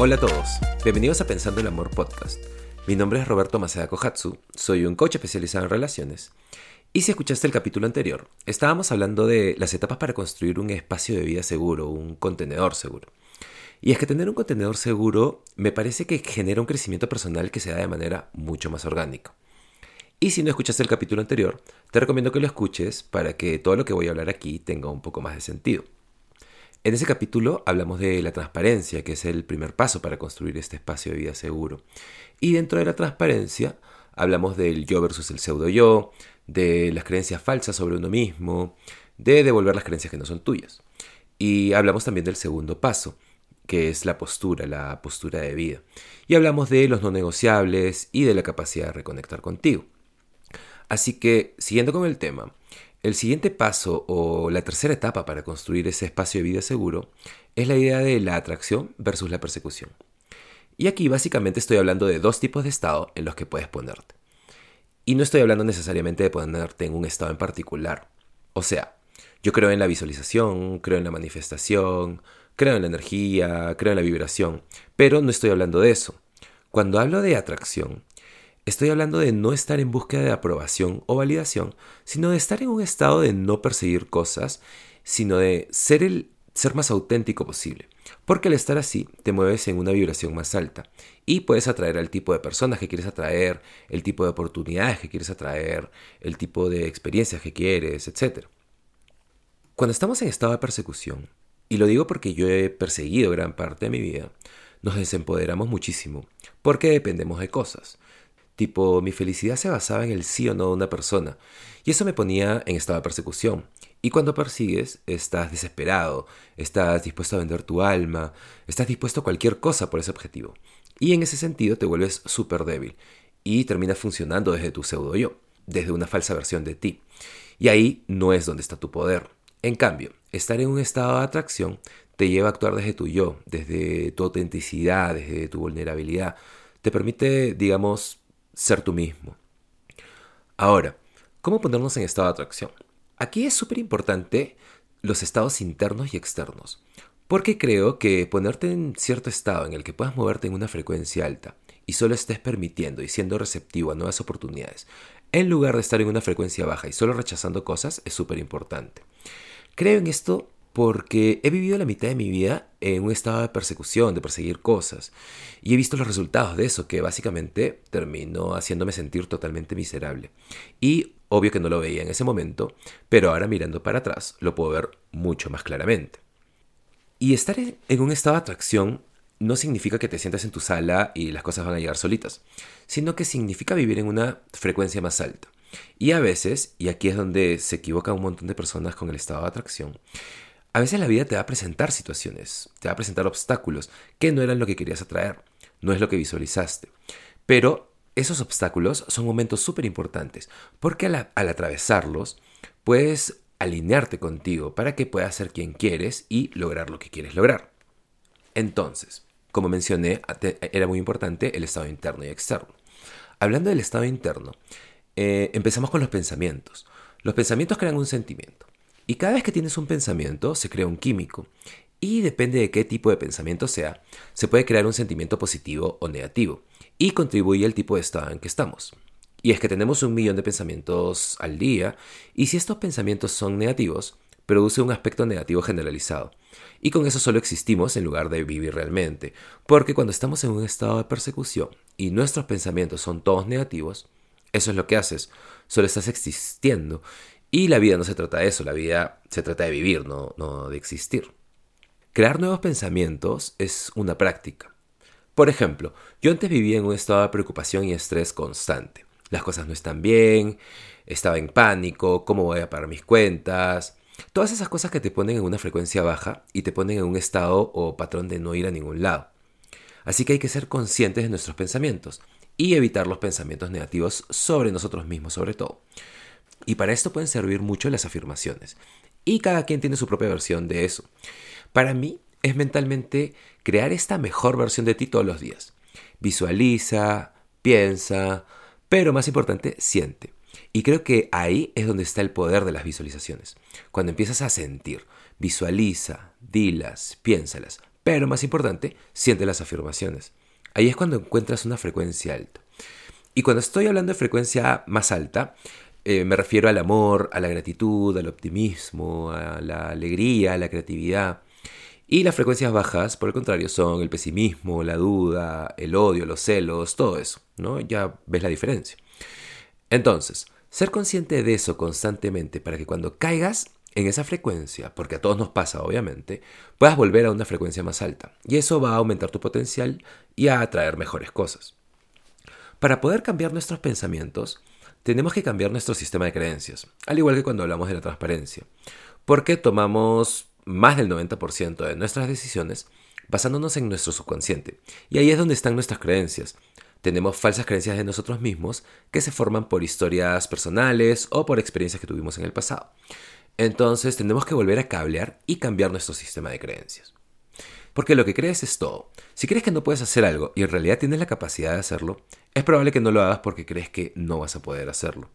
Hola a todos, bienvenidos a Pensando el Amor Podcast. Mi nombre es Roberto Maceda Kohatsu, soy un coach especializado en relaciones. Y si escuchaste el capítulo anterior, estábamos hablando de las etapas para construir un espacio de vida seguro, un contenedor seguro. Y es que tener un contenedor seguro me parece que genera un crecimiento personal que se da de manera mucho más orgánica. Y si no escuchaste el capítulo anterior, te recomiendo que lo escuches para que todo lo que voy a hablar aquí tenga un poco más de sentido. En ese capítulo hablamos de la transparencia, que es el primer paso para construir este espacio de vida seguro. Y dentro de la transparencia hablamos del yo versus el pseudo yo, de las creencias falsas sobre uno mismo, de devolver las creencias que no son tuyas. Y hablamos también del segundo paso, que es la postura, la postura de vida. Y hablamos de los no negociables y de la capacidad de reconectar contigo. Así que, siguiendo con el tema, el siguiente paso o la tercera etapa para construir ese espacio de vida seguro es la idea de la atracción versus la persecución. Y aquí básicamente estoy hablando de dos tipos de estado en los que puedes ponerte. Y no estoy hablando necesariamente de ponerte en un estado en particular. O sea, yo creo en la visualización, creo en la manifestación, creo en la energía, creo en la vibración, pero no estoy hablando de eso. Cuando hablo de atracción, estoy hablando de no estar en búsqueda de aprobación o validación, sino de estar en un estado de no perseguir cosas, sino de ser el ser más auténtico posible. Porque al estar así te mueves en una vibración más alta y puedes atraer al tipo de personas que quieres atraer, el tipo de oportunidades que quieres atraer, el tipo de experiencias que quieres, etc. Cuando estamos en estado de persecución, y lo digo porque yo he perseguido gran parte de mi vida, nos desempoderamos muchísimo, porque dependemos de cosas. Tipo, mi felicidad se basaba en el sí o no de una persona, y eso me ponía en estado de persecución. Y cuando persigues, estás desesperado, estás dispuesto a vender tu alma, estás dispuesto a cualquier cosa por ese objetivo. Y en ese sentido te vuelves súper débil y terminas funcionando desde tu pseudo yo, desde una falsa versión de ti. Y ahí no es donde está tu poder. En cambio, estar en un estado de atracción te lleva a actuar desde tu yo, desde tu autenticidad, desde tu vulnerabilidad. Te permite, digamos, ser tú mismo. Ahora, ¿cómo ponernos en estado de atracción? Aquí es súper importante los estados internos y externos, porque creo que ponerte en cierto estado en el que puedas moverte en una frecuencia alta y solo estés permitiendo y siendo receptivo a nuevas oportunidades, en lugar de estar en una frecuencia baja y solo rechazando cosas, es súper importante. Creo en esto porque he vivido la mitad de mi vida en un estado de persecución, de perseguir cosas, y he visto los resultados de eso, que básicamente terminó haciéndome sentir totalmente miserable. Y obvio que no lo veía en ese momento, pero ahora mirando para atrás lo puedo ver mucho más claramente. Y estar en un estado de atracción no significa que te sientas en tu sala y las cosas van a llegar solitas, sino que significa vivir en una frecuencia más alta. Y a veces, y aquí es donde se equivoca un montón de personas con el estado de atracción, a veces la vida te va a presentar situaciones, te va a presentar obstáculos que no eran lo que querías atraer, no es lo que visualizaste. Pero esos obstáculos son momentos súper importantes porque al, atravesarlos puedes alinearte contigo para que puedas ser quien quieres y lograr lo que quieres lograr. Entonces, como mencioné, era muy importante el estado interno y externo. Hablando del estado interno, eh, empezamos con los pensamientos. Los pensamientos crean un sentimiento. Y cada vez que tienes un pensamiento, se crea un químico. Y depende de qué tipo de pensamiento sea, se puede crear un sentimiento positivo o negativo. Y contribuye al tipo de estado en que estamos. Y es que tenemos un millón de pensamientos al día, y si estos pensamientos son negativos, produce un aspecto negativo generalizado. Y con eso solo existimos en lugar de vivir realmente, porque cuando estamos en un estado de persecución y nuestros pensamientos son todos negativos, eso es lo que haces, solo estás existiendo y la vida no se trata de eso, la vida se trata de vivir, no, de existir. Crear nuevos pensamientos es una práctica. Por ejemplo, yo antes vivía en un estado de preocupación y estrés constante. Las cosas no están bien, estaba en pánico, cómo voy a pagar mis cuentas. Todas esas cosas que te ponen en una frecuencia baja y te ponen en un estado o patrón de no ir a ningún lado. Así que hay que ser conscientes de nuestros pensamientos y evitar los pensamientos negativos sobre nosotros mismos sobre todo. Y para esto pueden servir mucho las afirmaciones. Y cada quien tiene su propia versión de eso. Para mí es mentalmente crear esta mejor versión de ti todos los días. Visualiza, piensa, pero más importante, siente. Y creo que ahí es donde está el poder de las visualizaciones. Cuando empiezas a sentir, visualiza, dilas, piénsalas, pero más importante, siente las afirmaciones. Ahí es cuando encuentras una frecuencia alta. Y cuando estoy hablando de frecuencia más alta, eh, me refiero al amor, a la gratitud, al optimismo, a la alegría, a la creatividad. Y las frecuencias bajas, por el contrario, son el pesimismo, la duda, el odio, los celos, todo eso, ¿no? Ya ves la diferencia. Entonces, ser consciente de eso constantemente para que cuando caigas en esa frecuencia, porque a todos nos pasa obviamente, puedas volver a una frecuencia más alta. Y eso va a aumentar tu potencial y a atraer mejores cosas. Para poder cambiar nuestros pensamientos, tenemos que cambiar nuestro sistema de creencias, al igual que cuando hablamos de la transparencia, porque tomamos más del 90% de nuestras decisiones basándonos en nuestro subconsciente, y ahí es donde están nuestras creencias. Tenemos falsas creencias de nosotros mismos que se forman por historias personales o por experiencias que tuvimos en el pasado. Entonces tenemos que volver a cablear y cambiar nuestro sistema de creencias. Porque lo que crees es todo. Si crees que no puedes hacer algo y en realidad tienes la capacidad de hacerlo, es probable que no lo hagas porque crees que no vas a poder hacerlo.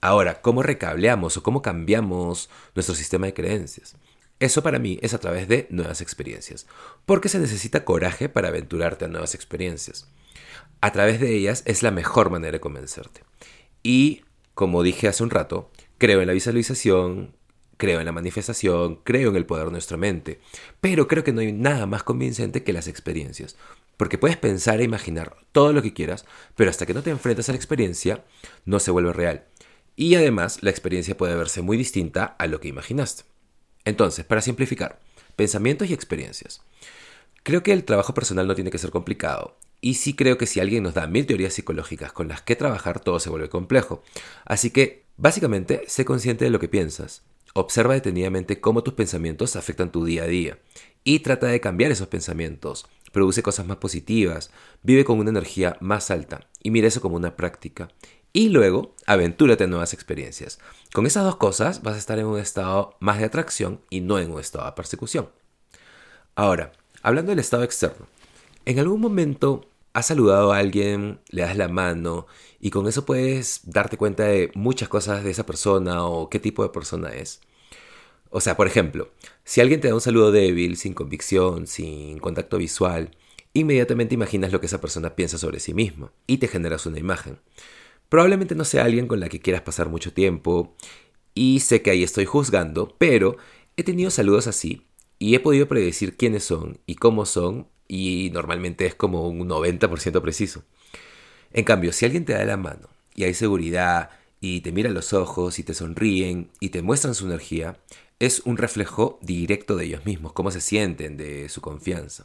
Ahora, ¿cómo recableamos o cómo cambiamos nuestro sistema de creencias? Eso para mí es a través de nuevas experiencias, porque se necesita coraje para aventurarte a nuevas experiencias. A través de ellas es la mejor manera de convencerte. Y, como dije hace un rato, creo en la visualización, creo en la manifestación, creo en el poder de nuestra mente, pero creo que no hay nada más convincente que las experiencias, porque puedes pensar e imaginar todo lo que quieras, pero hasta que no te enfrentas a la experiencia, no se vuelve real. Y además, la experiencia puede verse muy distinta a lo que imaginaste. Entonces, para simplificar, pensamientos y experiencias. Creo que el trabajo personal no tiene que ser complicado. Y sí creo que si alguien nos da mil teorías psicológicas con las que trabajar, todo se vuelve complejo. Así que, básicamente, sé consciente de lo que piensas. Observa detenidamente cómo tus pensamientos afectan tu día a día. Y trata de cambiar esos pensamientos produce cosas más positivas, vive con una energía más alta y mira eso como una práctica. Y luego, aventúrate en nuevas experiencias. Con esas dos cosas vas a estar en un estado más de atracción y no en un estado de persecución. Ahora, hablando del estado externo, en algún momento has saludado a alguien, le das la mano y con eso puedes darte cuenta de muchas cosas de esa persona o qué tipo de persona es. O sea, por ejemplo, si alguien te da un saludo débil, sin convicción, sin contacto visual, inmediatamente imaginas lo que esa persona piensa sobre sí misma y te generas una imagen. Probablemente no sea alguien con la que quieras pasar mucho tiempo y sé que ahí estoy juzgando, pero he tenido saludos así y he podido predecir quiénes son y cómo son y normalmente es como un 90% preciso. En cambio, si alguien te da la mano y hay seguridad y te mira a los ojos y te sonríen y te muestran su energía, es un reflejo directo de ellos mismos, cómo se sienten, de su confianza.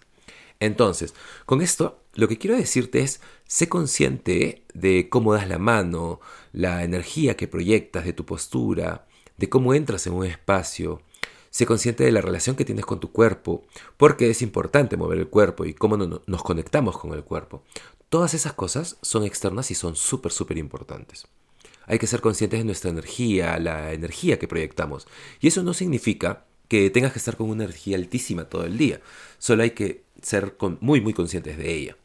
Entonces, con esto, lo que quiero decirte es, sé consciente de cómo das la mano, la energía que proyectas, de tu postura, de cómo entras en un espacio. Sé consciente de la relación que tienes con tu cuerpo, porque es importante mover el cuerpo y cómo nos conectamos con el cuerpo. Todas esas cosas son externas y son súper, súper importantes hay que ser conscientes de nuestra energía, la energía que proyectamos. Y eso no significa que tengas que estar con una energía altísima todo el día. Solo hay que ser muy, muy conscientes de ella.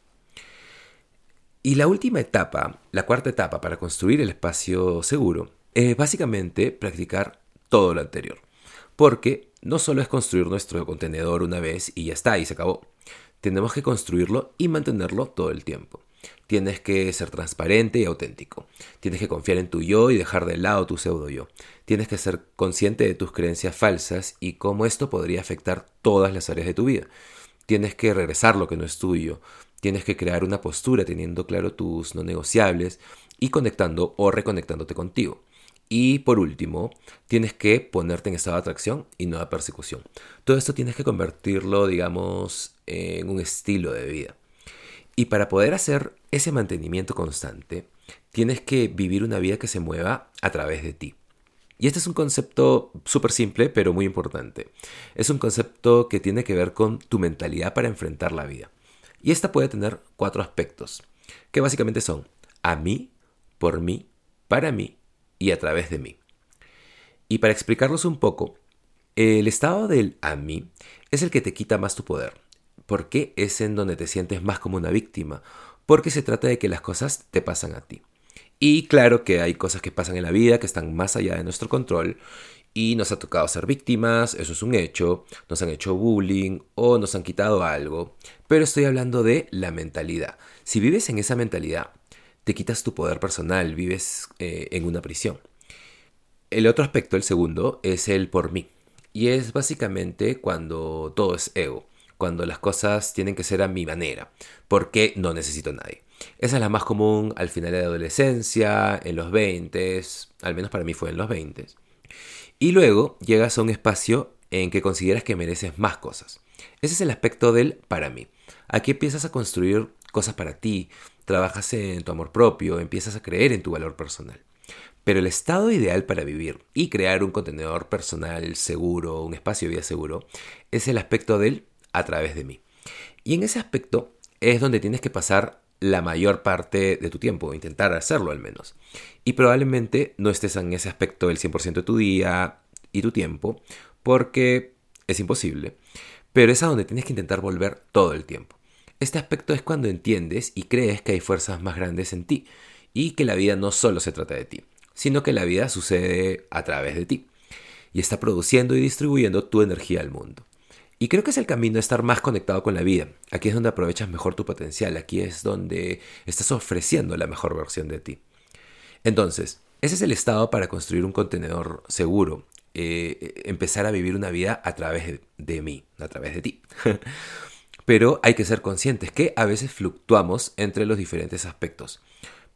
Y la última etapa, la cuarta etapa para construir el espacio seguro, es básicamente practicar todo lo anterior. Porque no solo es construir nuestro contenedor una vez y ya está, y se acabó. Tenemos que construirlo y mantenerlo todo el tiempo. Tienes que ser transparente y auténtico. Tienes que confiar en tu yo y dejar de lado tu pseudo yo. Tienes que ser consciente de tus creencias falsas y cómo esto podría afectar todas las áreas de tu vida. Tienes que regresar lo que no es tuyo. Tienes que crear una postura teniendo claro tus no negociables y conectando o reconectándote contigo. Y por último, tienes que ponerte en estado de atracción y no de persecución. Todo esto tienes que convertirlo, digamos, en un estilo de vida. Y para poder hacer ese mantenimiento constante, tienes que vivir una vida que se mueva a través de ti. Y este es un concepto súper simple, pero muy importante. Es un concepto que tiene que ver con tu mentalidad para enfrentar la vida. Y esta puede tener cuatro aspectos, que básicamente son a mí, por mí, para mí y a través de mí. Y para explicarlos un poco, el estado del a mí es el que te quita más tu poder ¿Por qué es en donde te sientes más como una víctima? Porque se trata de que las cosas te pasan a ti. Y claro que hay cosas que pasan en la vida que están más allá de nuestro control y nos ha tocado ser víctimas, eso es un hecho, nos han hecho bullying o nos han quitado algo, pero estoy hablando de la mentalidad. Si vives en esa mentalidad, te quitas tu poder personal, vives eh, en una prisión. El otro aspecto, el segundo, es el por mí. Y es básicamente cuando todo es ego, cuando las cosas tienen que ser a mi manera, porque no necesito a nadie. Esa es la más común al final de la adolescencia, en los 20, al menos para mí fue en los 20. Y luego llegas a un espacio en que consideras que mereces más cosas. Ese es el aspecto del para mí. Aquí empiezas a construir cosas para ti, trabajas en tu amor propio, empiezas a creer en tu valor personal. Pero el estado ideal para vivir y crear un contenedor personal seguro, un espacio de vida seguro, es el aspecto del a través de mí. Y en ese aspecto es donde tienes que pasar la mayor parte de tu tiempo, intentar hacerlo al menos. Y probablemente no estés en ese aspecto el 100% de tu día y tu tiempo, porque es imposible, pero es a donde tienes que intentar volver todo el tiempo. Este aspecto es cuando entiendes y crees que hay fuerzas más grandes en ti y que la vida no solo se trata de ti, sino que la vida sucede a través de ti y está produciendo y distribuyendo tu energía al mundo. Y creo que es el camino de estar más conectado con la vida. Aquí es donde aprovechas mejor tu potencial, aquí es donde estás ofreciendo la mejor versión de ti. Entonces, ese es el estado para construir un contenedor seguro, eh, empezar a vivir una vida a través de, mí, a través de ti. Pero hay que ser conscientes que a veces fluctuamos entre los diferentes aspectos.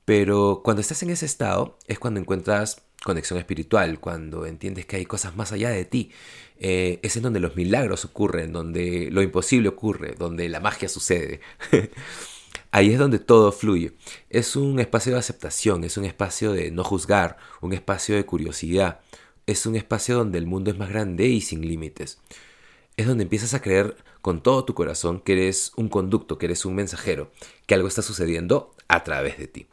Pero cuando estás en ese estado es cuando encuentras conexión espiritual, cuando entiendes que hay cosas más allá de ti. Eh, es en donde los milagros ocurren, donde lo imposible ocurre, donde la magia sucede. Ahí es donde todo fluye. Es un espacio de aceptación, es un espacio de no juzgar, un espacio de curiosidad. Es un espacio donde el mundo es más grande y sin límites. Es donde empiezas a creer con todo tu corazón que eres un conducto, que eres un mensajero, que algo está sucediendo a través de ti.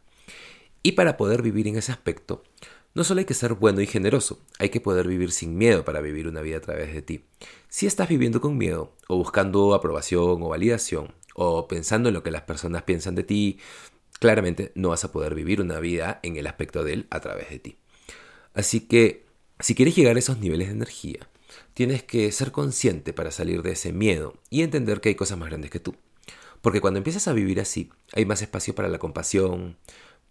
Y para poder vivir en ese aspecto, no solo hay que ser bueno y generoso, hay que poder vivir sin miedo para vivir una vida a través de ti. Si estás viviendo con miedo, o buscando aprobación o validación, o pensando en lo que las personas piensan de ti, claramente no vas a poder vivir una vida en el aspecto de él a través de ti. Así que, si quieres llegar a esos niveles de energía, tienes que ser consciente para salir de ese miedo y entender que hay cosas más grandes que tú. Porque cuando empiezas a vivir así, hay más espacio para la compasión,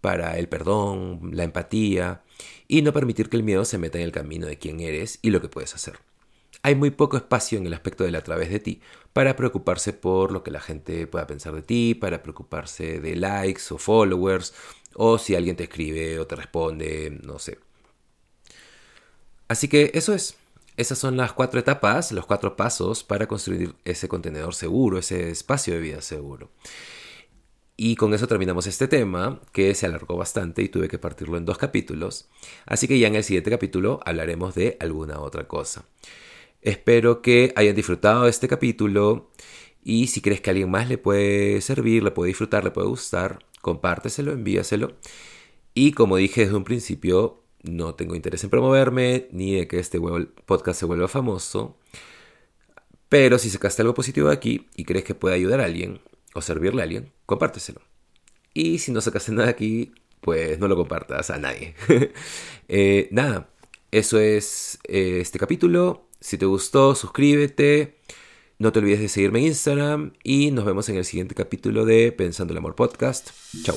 para el perdón, la empatía y no permitir que el miedo se meta en el camino de quién eres y lo que puedes hacer. Hay muy poco espacio en el aspecto de la a través de ti para preocuparse por lo que la gente pueda pensar de ti, para preocuparse de likes o followers, o si alguien te escribe o te responde, no sé. Así que eso es. Esas son las cuatro etapas, los cuatro pasos para construir ese contenedor seguro, ese espacio de vida seguro. Y con eso terminamos este tema, que se alargó bastante y tuve que partirlo en dos capítulos. Así que ya en el siguiente capítulo hablaremos de alguna otra cosa. Espero que hayan disfrutado de este capítulo y si crees que a alguien más le puede servir, le puede disfrutar, le puede gustar, compárteselo, envíaselo. Y como dije desde un principio, no tengo interés en promoverme ni de que este podcast se vuelva famoso. Pero si sacaste algo positivo de aquí y crees que puede ayudar a alguien, o servirle a alguien, compárteselo. Y si no sacaste nada aquí, pues no lo compartas a nadie. Eh, nada, eso es eh, este capítulo. Si te gustó, suscríbete. No te olvides de seguirme en Instagram y nos vemos en el siguiente capítulo de Pensando el Amor Podcast. Chau.